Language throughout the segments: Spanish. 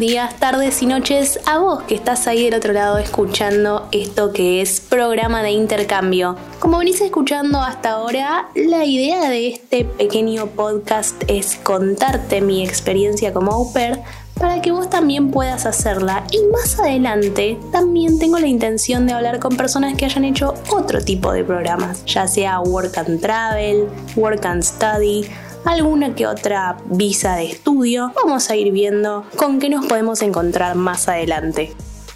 Días, tardes y noches a vos que estás ahí del otro lado escuchando esto que es programa de intercambio. Como venís escuchando hasta ahora, la idea de este pequeño podcast es contarte mi experiencia como au pair para que vos también puedas hacerla y más adelante también tengo la intención de hablar con personas que hayan hecho otro tipo de programas, ya sea Work and Travel, Work and Study, alguna que otra visa de estudio. Vamos a ir viendo con qué nos podemos encontrar más adelante.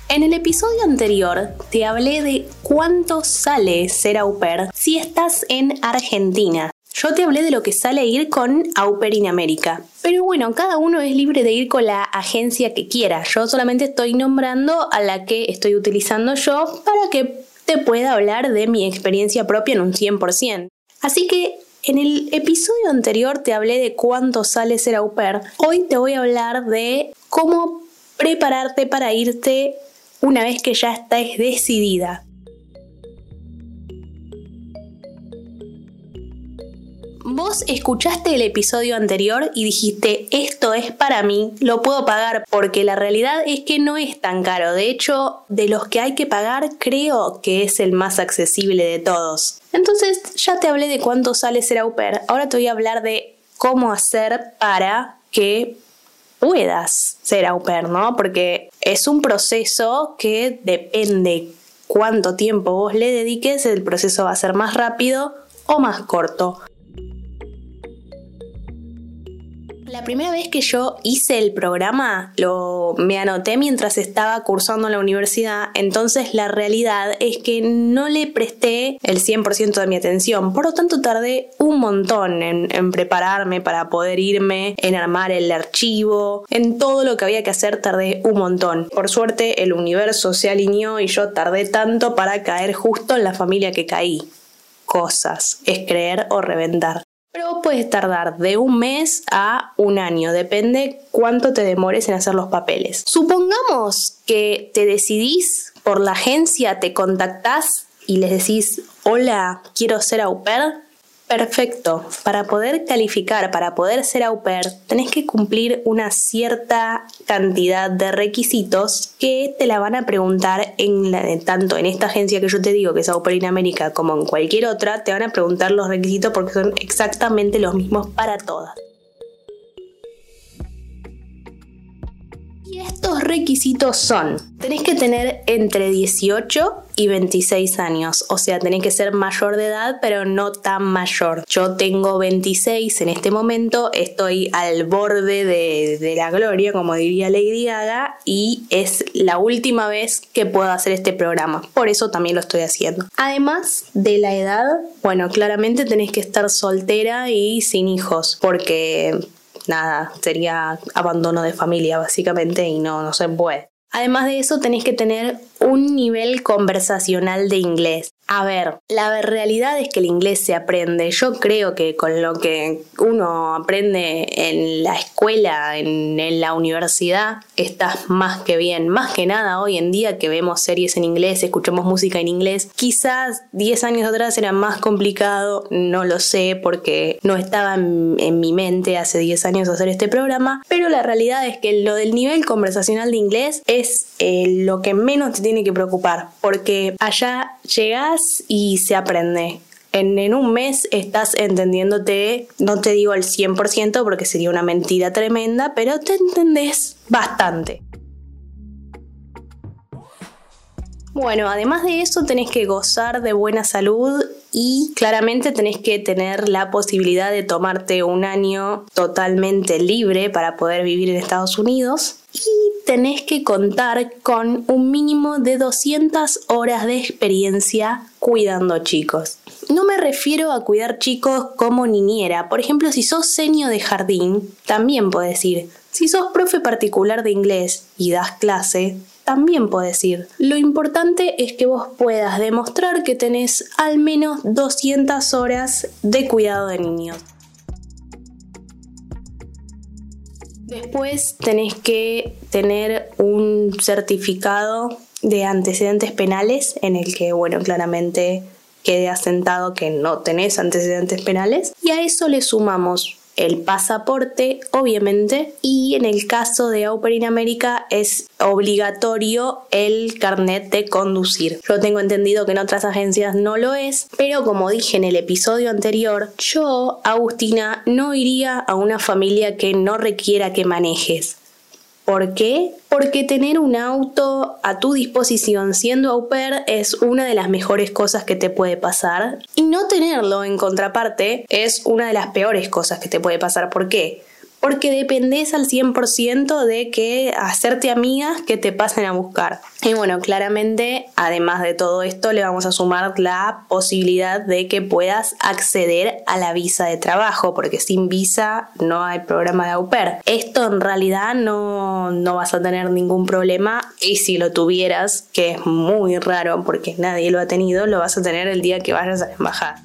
En el episodio anterior te hablé de cuánto sale ser au pair si estás en Argentina. Yo te hablé de lo que sale ir con Au Pair in América. Pero bueno, cada uno es libre de ir con la agencia que quiera. Yo solamente estoy nombrando a la que estoy utilizando yo para que te pueda hablar de mi experiencia propia en un 100%. Así que en el episodio anterior te hablé de cuánto sale ser au pair. Hoy te voy a hablar de cómo prepararte para irte una vez que ya estés decidida. Vos escuchaste el episodio anterior y dijiste, esto es para mí, lo puedo pagar, porque la realidad es que no es tan caro. De hecho, de los que hay que pagar, creo que es el más accesible de todos. Entonces, ya te hablé de cuánto sale ser au pair. Ahora te voy a hablar de cómo hacer para que puedas ser au pair, ¿no? Porque es un proceso que depende cuánto tiempo vos le dediques, el proceso va a ser más rápido o más corto. La primera vez que yo hice el programa, lo me anoté mientras estaba cursando en la universidad, entonces la realidad es que no le presté el 100% de mi atención, por lo tanto tardé un montón en, en prepararme para poder irme, en armar el archivo, en todo lo que había que hacer tardé un montón. Por suerte el universo se alineó y yo tardé tanto para caer justo en la familia que caí. Cosas, es creer o reventar. Pero puedes tardar de un mes a un año, depende cuánto te demores en hacer los papeles. Supongamos que te decidís por la agencia, te contactás y les decís, hola, quiero ser au pair, Perfecto. Para poder calificar, para poder ser au pair, tenés que cumplir una cierta cantidad de requisitos que te la van a preguntar en tanto en esta agencia que yo te digo, que es Au Pair in América, como en cualquier otra, te van a preguntar los requisitos porque son exactamente los mismos para todas. Estos requisitos son, tenés que tener entre 18 y 26 años, o sea, tenés que ser mayor de edad, pero no tan mayor. Yo tengo 26 en este momento, estoy al borde de, la gloria, como diría Lady Gaga, y es la última vez que puedo hacer este programa, por eso también lo estoy haciendo. Además de la edad, bueno, claramente tenés que estar soltera y sin hijos, porque nada, sería abandono de familia básicamente y no, no se puede. Además de eso, tenés que tener un nivel conversacional de inglés. A ver, la realidad es que el inglés se aprende. Yo creo que con lo que uno aprende en la escuela, en, la universidad, estás más que bien. Más que nada hoy en día que vemos series en inglés, escuchamos música en inglés. Quizás 10 años atrás era más complicado, no lo sé porque no estaba en, mi mente hace 10 años hacer este programa. Pero la realidad es que lo del nivel conversacional de inglés es eh, lo que menos te tiene que preocupar porque allá y se aprende. En, en, un mes estás entendiéndote, no te digo al 100% porque sería una mentira tremenda, pero te entendés bastante. Bueno, además de eso tenés que gozar de buena salud y claramente tenés que tener la posibilidad de tomarte un año totalmente libre para poder vivir en Estados Unidos y tenés que contar con un mínimo de 200 horas de experiencia cuidando chicos. No me refiero a cuidar chicos como niñera. Por ejemplo, si sos senio de jardín, también puedes ir. Si sos profe particular de inglés y das clase, también puedes ir. Lo importante es que vos puedas demostrar que tenés al menos 200 horas de cuidado de niños. Después tenés que tener un certificado de antecedentes penales en el que, bueno, claramente quede asentado que no tenés antecedentes penales. Y a eso le sumamos el pasaporte, obviamente, y en el caso de Pair in America es obligatorio el carnet de conducir. Yo tengo entendido que en otras agencias no lo es, pero como dije en el episodio anterior, yo, Agustina, no iría a una familia que no requiera que manejes. ¿Por qué? Porque tener un auto a tu disposición siendo au pair es una de las mejores cosas que te puede pasar. Y no tenerlo en contraparte es una de las peores cosas que te puede pasar. ¿Por qué? Porque dependes al 100% de que hacerte amigas que te pasen a buscar. Y bueno, claramente, además de todo esto, le vamos a sumar la posibilidad de que puedas acceder a la visa de trabajo, porque sin visa no hay programa de au pair. Esto en realidad no, no vas a tener ningún problema y si lo tuvieras, que es muy raro porque nadie lo ha tenido, lo vas a tener el día que vayas a la embajada.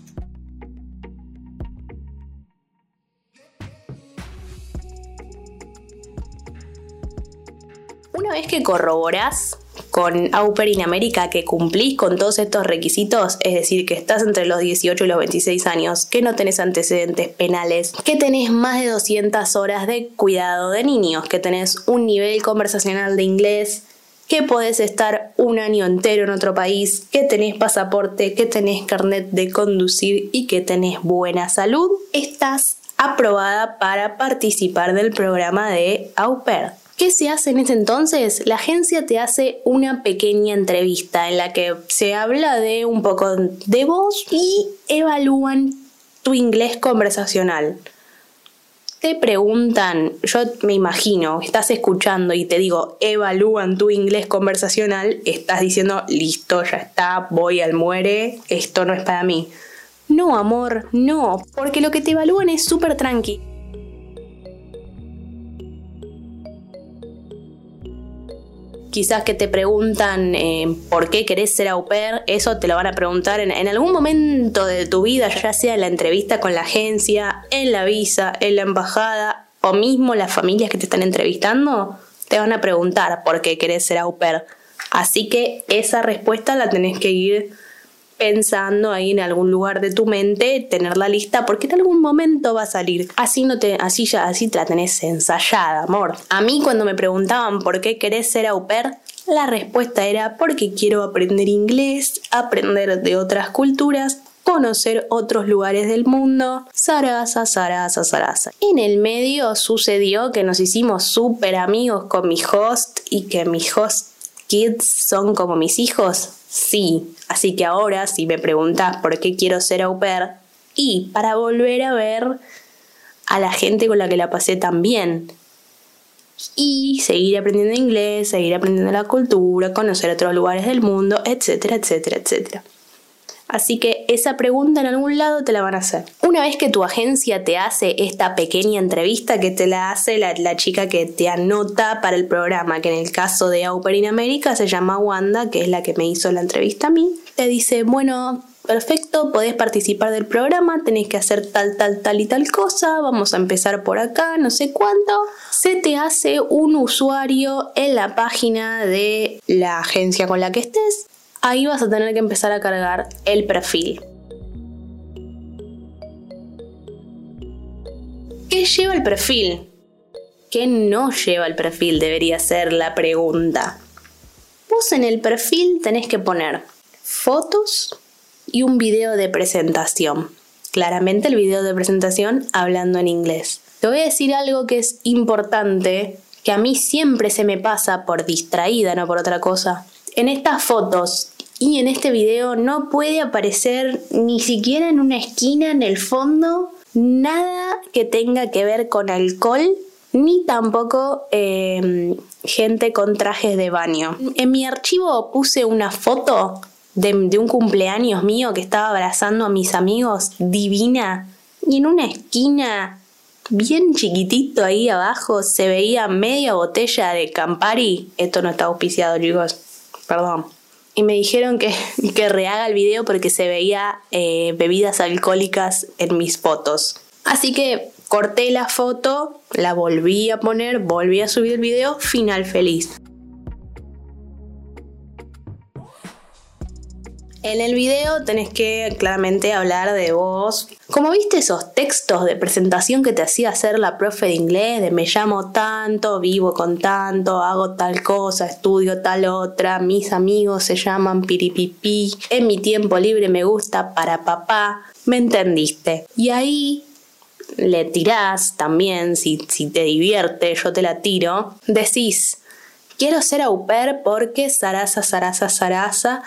Una vez que corroboras con Au Pair in América que cumplís con todos estos requisitos, es decir, que estás entre los 18 y los 26 años, que no tenés antecedentes penales, que tenés más de 200 horas de cuidado de niños, que tenés un nivel conversacional de inglés, que podés estar un año entero en otro país, que tenés pasaporte, que tenés carnet de conducir y que tenés buena salud, estás aprobada para participar del programa de Au Pair. ¿Qué se hace en ese entonces? La agencia te hace una pequeña entrevista en la que se habla de un poco de vos y evalúan tu inglés conversacional. Te preguntan, yo me imagino, estás escuchando y te digo, evalúan tu inglés conversacional, estás diciendo, listo, ya está, voy al muere, esto no es para mí. No, amor, no, porque lo que te evalúan es súper tranqui. Quizás que te preguntan eh, por qué querés ser au pair, eso te lo van a preguntar en, algún momento de tu vida, ya sea en la entrevista con la agencia, en la visa, en la embajada o mismo las familias que te están entrevistando, te van a preguntar por qué querés ser au pair. Así que esa respuesta la tenés que ir pensando ahí en algún lugar de tu mente, tener la lista, porque en algún momento va a salir. Así no te, así ya, así la tenés ensayada, amor. A mí cuando me preguntaban por qué querés ser au pair, la respuesta era porque quiero aprender inglés, aprender de otras culturas, conocer otros lugares del mundo. Sarasa, Sarasa, Sarasa. En el medio sucedió que nos hicimos súper amigos con mi host y que mis host kids son como mis hijos. Sí, así que ahora si me preguntas por qué quiero ser au pair, y para volver a ver a la gente con la que la pasé tan bien. Y seguir aprendiendo inglés, seguir aprendiendo la cultura, conocer otros lugares del mundo, etcétera, etcétera, etcétera. Así que esa pregunta en algún lado te la van a hacer. Una vez que tu agencia te hace esta pequeña entrevista que te la hace la, chica que te anota para el programa, que en el caso de Au in America se llama Wanda, que es la que me hizo la entrevista a mí, te dice, bueno, perfecto, podés participar del programa, tenés que hacer tal, tal, tal y tal cosa, vamos a empezar por acá, no sé cuánto. Se te hace un usuario en la página de la agencia con la que estés ahí vas a tener que empezar a cargar el perfil. ¿Qué lleva el perfil? ¿Qué no lleva el perfil? Debería ser la pregunta. Vos en el perfil tenés que poner fotos y un video de presentación. Claramente el video de presentación hablando en inglés. Te voy a decir algo que es importante, que a mí siempre se me pasa por distraída, no por otra cosa en estas fotos y en este video no puede aparecer ni siquiera en una esquina en el fondo nada que tenga que ver con alcohol ni tampoco em, gente con trajes de baño. En mi archivo puse una foto de, de, un cumpleaños mío que estaba abrazando a mis amigos, divina, y en una esquina bien chiquitito ahí abajo se veía media botella de Campari. Esto no está auspiciado, chicos perdón. Y me dijeron que, que rehaga el video porque se veía eh, bebidas alcohólicas en mis fotos. Así que corté la foto, la volví a poner, volví a subir el video, final feliz. En el video tenés que claramente hablar de vos. Como viste esos textos de presentación que te hacía hacer la profe de inglés, de me llamo tanto, vivo con tanto, hago tal cosa, estudio tal otra, mis amigos se llaman piripipi, en mi tiempo libre me gusta para papá, me entendiste. Y ahí le tirás también, si, si te divierte, yo te la tiro, decís, quiero ser au pair porque zaraza, zaraza, zaraza,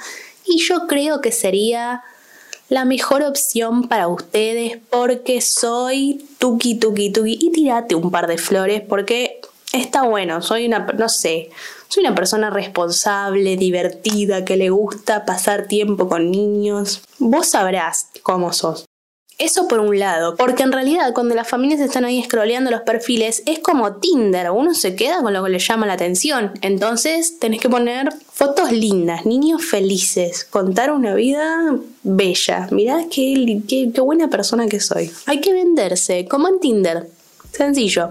y yo creo que sería la mejor opción para ustedes porque soy tuki, tuki, tuki, y tirate un par de flores porque está bueno, soy una, no sé, soy una persona responsable, divertida, que le gusta pasar tiempo con niños. Vos sabrás cómo sos. Eso por un lado, porque en realidad cuando las familias están ahí scrolleando los perfiles es como Tinder, uno se queda con lo que le llama la atención. Entonces tenés que poner fotos lindas, niños felices, contar una vida bella. Mirá qué, qué, qué buena persona que soy. Hay que venderse, como en Tinder. Sencillo.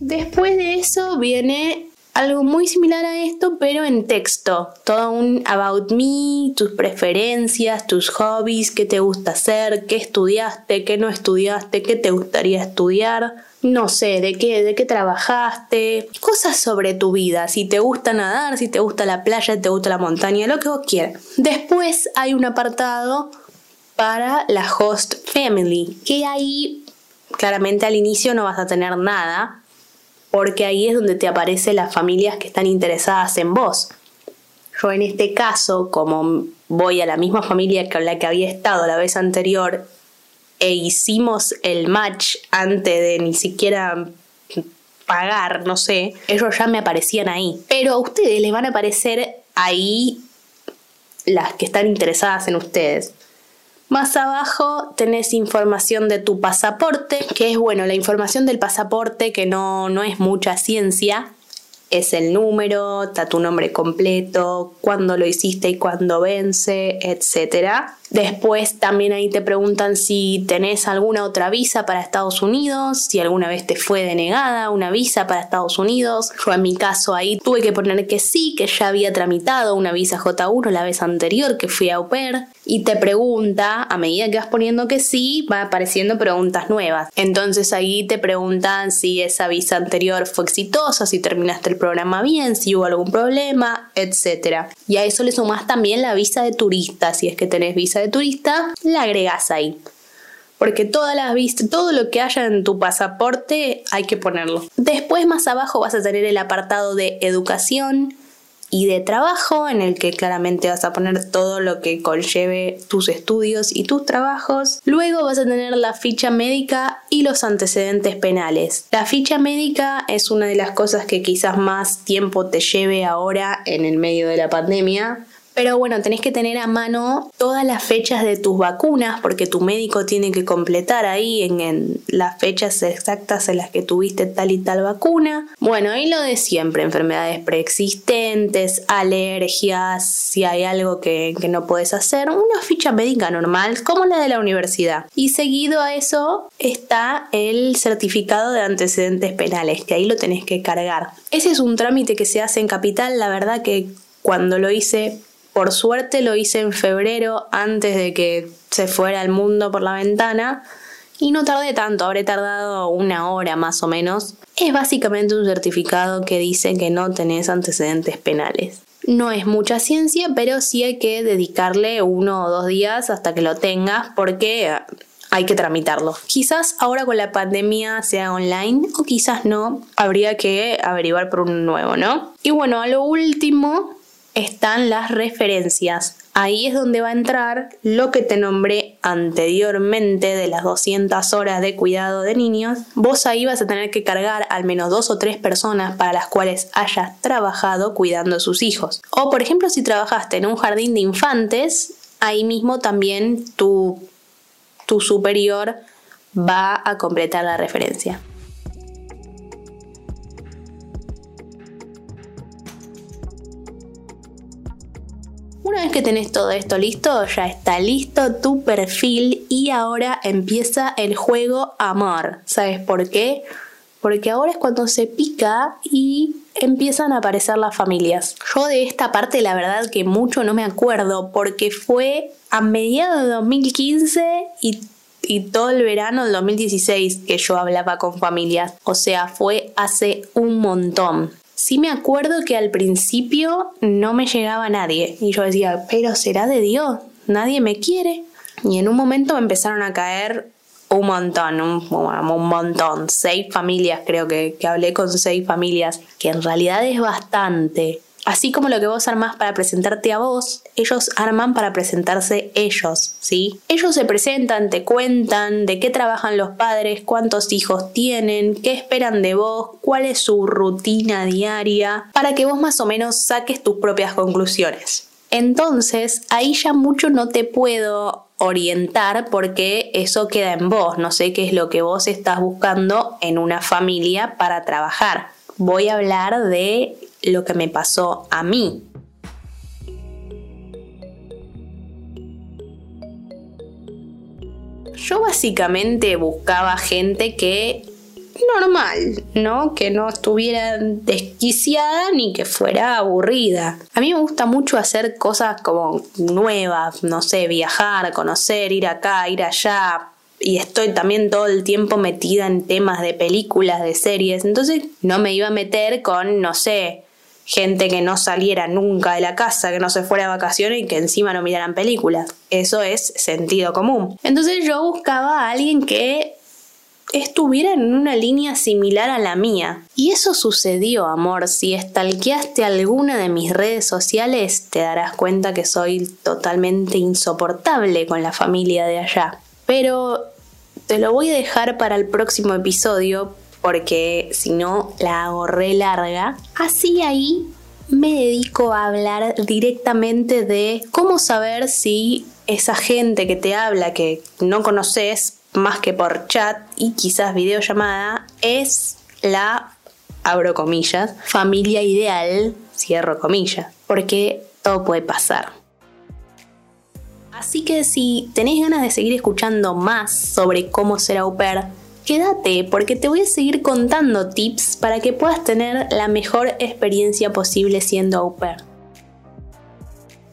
Después de eso viene algo muy similar a esto, pero en texto. Todo un about me, tus preferencias, tus hobbies, qué te gusta hacer, qué estudiaste, qué no estudiaste, qué te gustaría estudiar. No sé, de qué, de qué trabajaste, cosas sobre tu vida, si te gusta nadar, si te gusta la playa, te gusta la montaña, lo que vos quieras. Después hay un apartado para la host family, que ahí claramente al inicio no vas a tener nada, porque ahí es donde te aparecen las familias que están interesadas en vos. Yo en este caso, como voy a la misma familia que la que había estado la vez anterior e hicimos el match antes de ni siquiera pagar, no sé, ellos ya me aparecían ahí. Pero a ustedes les van a aparecer ahí las que están interesadas en ustedes. Más abajo tenés información de tu pasaporte, que es bueno, la información del pasaporte que no, no es mucha ciencia, es el número, está tu nombre completo, cuándo lo hiciste y cuándo vence, etc. Después también ahí te preguntan si tenés alguna otra visa para Estados Unidos, si alguna vez te fue denegada una visa para Estados Unidos. Yo en mi caso ahí tuve que poner que sí, que ya había tramitado una visa J1 la vez anterior que fui a au. Y te pregunta, a medida que vas poniendo que sí, van apareciendo preguntas nuevas. Entonces ahí te preguntan si esa visa anterior fue exitosa, si terminaste el programa bien, si hubo algún problema, etc. Y a eso le sumas también la visa de turista, si es que tenés visa de turista, la agregas ahí. Porque todas las todo lo que haya en tu pasaporte hay que ponerlo. Después más abajo vas a tener el apartado de educación, y de trabajo en el que claramente vas a poner todo lo que conlleve tus estudios y tus trabajos. Luego vas a tener la ficha médica y los antecedentes penales. La ficha médica es una de las cosas que quizás más tiempo te lleve ahora en el medio de la pandemia pero bueno, tenés que tener a mano todas las fechas de tus vacunas porque tu médico tiene que completar ahí en, las fechas exactas en las que tuviste tal y tal vacuna. Bueno, ahí lo de siempre, enfermedades preexistentes, alergias, si hay algo que, que no puedes hacer, una ficha médica normal como la de la universidad. Y seguido a eso está el certificado de antecedentes penales, que ahí lo tenés que cargar. Ese es un trámite que se hace en Capital, la verdad que cuando lo hice por suerte lo hice en febrero antes de que se fuera el mundo por la ventana y no tardé tanto, habré tardado una hora más o menos. Es básicamente un certificado que dice que no tenés antecedentes penales. No es mucha ciencia, pero sí hay que dedicarle uno o dos días hasta que lo tengas porque hay que tramitarlo. Quizás ahora con la pandemia sea online o quizás no, habría que averiguar por un nuevo, ¿no? Y bueno, a lo último están las referencias. Ahí es donde va a entrar lo que te nombré anteriormente de las 200 horas de cuidado de niños. Vos ahí vas a tener que cargar al menos dos o tres personas para las cuales hayas trabajado cuidando a sus hijos. O por ejemplo si trabajaste en un jardín de infantes, ahí mismo también tu, tu superior va a completar la referencia. Una vez que tenés todo esto listo, ya está listo tu perfil y ahora empieza el juego amor. ¿Sabes por qué? porque ahora es cuando se pica y empiezan a aparecer las familias. Yo de esta parte la verdad que mucho no me acuerdo porque fue a mediados de 2015 y, y todo el verano del 2016 que yo hablaba con familias. O sea, fue hace un montón. Sí me acuerdo que al principio no me llegaba nadie y yo decía, pero será de Dios, nadie me quiere. Y en un momento me empezaron a caer un montón, un, un, montón, seis familias, creo que, que hablé con seis familias, que en realidad es bastante. Así como lo que vos armás para presentarte a vos, ellos arman para presentarse ellos, ¿sí? Ellos se presentan, te cuentan de qué trabajan los padres, cuántos hijos tienen, qué esperan de vos, cuál es su rutina diaria, para que vos más o menos saques tus propias conclusiones. Entonces, ahí ya mucho no te puedo orientar porque eso queda en vos, no sé qué es lo que vos estás buscando en una familia para trabajar. Voy a hablar de lo que me pasó a mí. Yo básicamente buscaba gente que normal, ¿no? Que no estuviera desquiciada ni que fuera aburrida. A mí me gusta mucho hacer cosas como nuevas, no sé, viajar, conocer, ir acá, ir allá. Y estoy también todo el tiempo metida en temas de películas, de series. Entonces no me iba a meter con, no sé, gente que no saliera nunca de la casa, que no se fuera de vacaciones y que encima no miraran películas. Eso es sentido común. Entonces yo buscaba a alguien que estuviera en una línea similar a la mía. Y eso sucedió, amor. Si estalqueaste alguna de mis redes sociales, te darás cuenta que soy totalmente insoportable con la familia de allá. Pero te lo voy a dejar para el próximo episodio porque si no la hago re larga. Así ahí me dedico a hablar directamente de cómo saber si esa gente que te habla que no conoces más que por chat y quizás videollamada, es la, abro comillas, familia ideal, cierro comillas, porque todo puede pasar. Así que si tenéis ganas de seguir escuchando más sobre cómo ser au pair, quédate porque te voy a seguir contando tips para que puedas tener la mejor experiencia posible siendo au pair.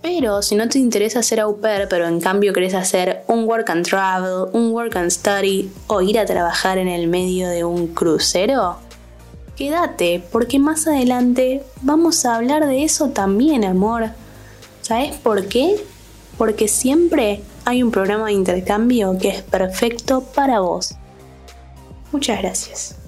Pero si no te interesa ser au pair, pero en cambio querés hacer un work and travel, un work and study o ir a trabajar en el medio de un crucero, quédate porque más adelante vamos a hablar de eso también, amor. ¿Sabes por qué? Porque siempre hay un programa de intercambio que es perfecto para vos. Muchas gracias.